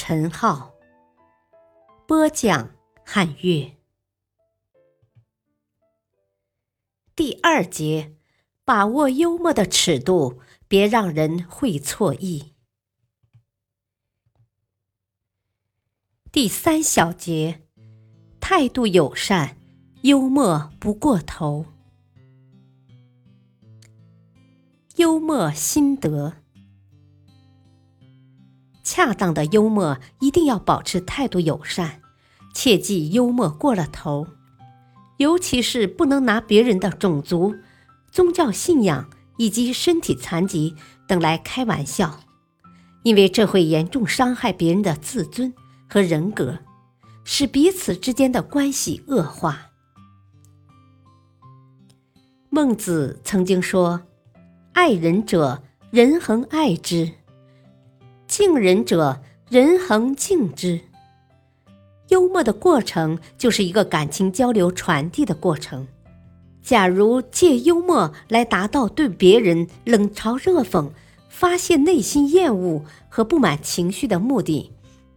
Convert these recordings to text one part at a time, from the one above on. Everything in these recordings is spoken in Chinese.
陈浩，播讲汉乐。第二节，把握幽默的尺度，别让人会错意。第三小节，态度友善，幽默不过头。幽默心得：恰当的幽默一定要保持态度友善，切忌幽默过了头。尤其是不能拿别人的种族、宗教信仰以及身体残疾等来开玩笑，因为这会严重伤害别人的自尊和人格，使彼此之间的关系恶化。孟子曾经说。爱人者，人恒爱之；敬人者，人恒敬之。幽默的过程就是一个感情交流传递的过程。假如借幽默来达到对别人冷嘲热讽、发泄内心厌恶和不满情绪的目的，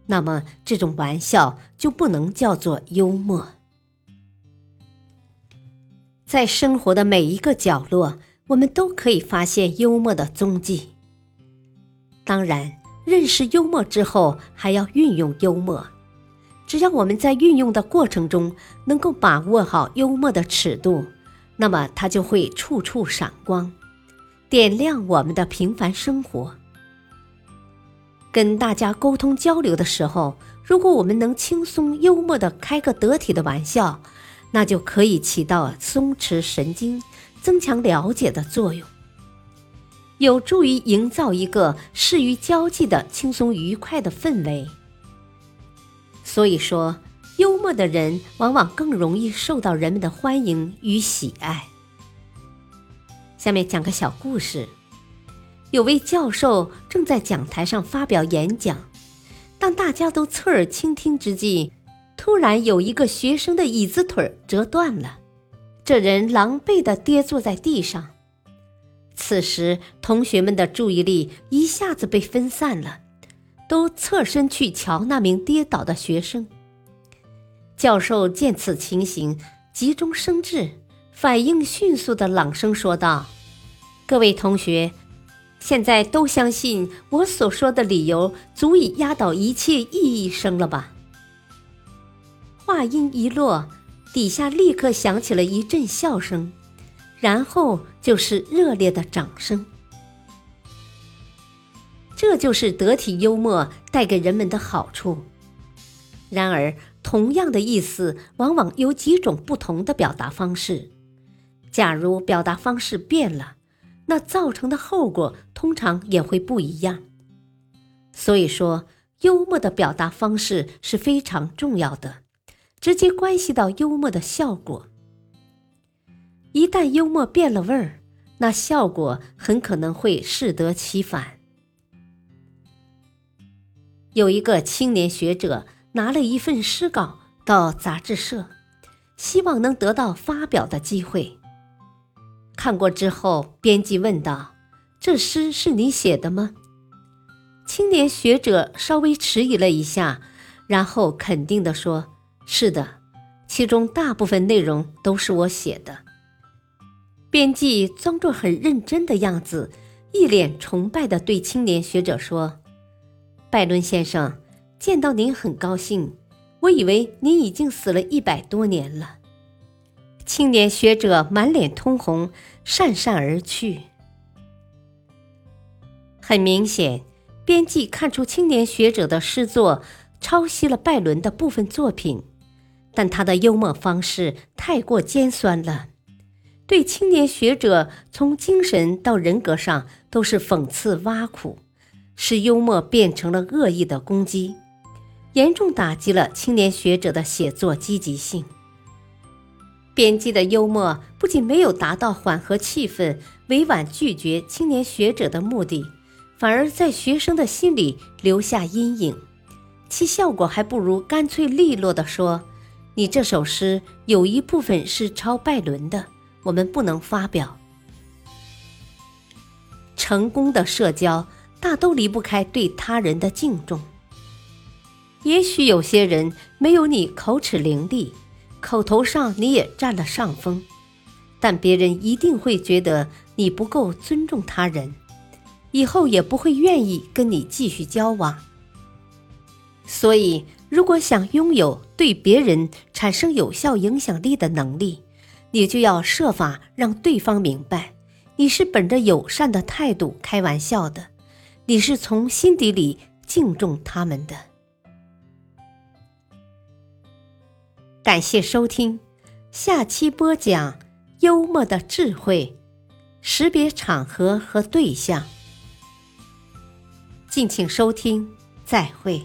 那么这种玩笑就不能叫做幽默。在生活的每一个角落。我们都可以发现幽默的踪迹。当然，认识幽默之后，还要运用幽默。只要我们在运用的过程中能够把握好幽默的尺度，那么它就会处处闪光，点亮我们的平凡生活。跟大家沟通交流的时候，如果我们能轻松幽默的开个得体的玩笑，那就可以起到松弛神经。增强了解的作用，有助于营造一个适于交际的轻松愉快的氛围。所以说，幽默的人往往更容易受到人们的欢迎与喜爱。下面讲个小故事：有位教授正在讲台上发表演讲，当大家都侧耳倾听之际，突然有一个学生的椅子腿折断了。这人狼狈地跌坐在地上。此时，同学们的注意力一下子被分散了，都侧身去瞧那名跌倒的学生。教授见此情形，急中生智，反应迅速地朗声说道：“各位同学，现在都相信我所说的理由足以压倒一切异议声了吧？”话音一落。底下立刻响起了一阵笑声，然后就是热烈的掌声。这就是得体幽默带给人们的好处。然而，同样的意思往往有几种不同的表达方式。假如表达方式变了，那造成的后果通常也会不一样。所以说，幽默的表达方式是非常重要的。直接关系到幽默的效果。一旦幽默变了味儿，那效果很可能会适得其反。有一个青年学者拿了一份诗稿到杂志社，希望能得到发表的机会。看过之后，编辑问道：“这诗是你写的吗？”青年学者稍微迟疑了一下，然后肯定地说。是的，其中大部分内容都是我写的。编辑装作很认真的样子，一脸崇拜地对青年学者说：“拜伦先生，见到您很高兴。我以为您已经死了一百多年了。”青年学者满脸通红，讪讪而去。很明显，编辑看出青年学者的诗作抄袭了拜伦的部分作品。但他的幽默方式太过尖酸了，对青年学者从精神到人格上都是讽刺挖苦，使幽默变成了恶意的攻击，严重打击了青年学者的写作积极性。编辑的幽默不仅没有达到缓和气氛、委婉拒绝青年学者的目的，反而在学生的心里留下阴影。其效果还不如干脆利落地说：“你这首诗有一部分是抄拜伦的，我们不能发表。”成功的社交大都离不开对他人的敬重。也许有些人没有你口齿伶俐。口头上你也占了上风，但别人一定会觉得你不够尊重他人，以后也不会愿意跟你继续交往。所以，如果想拥有对别人产生有效影响力的能力，你就要设法让对方明白，你是本着友善的态度开玩笑的，你是从心底里敬重他们的。感谢收听，下期播讲幽默的智慧，识别场合和对象。敬请收听，再会。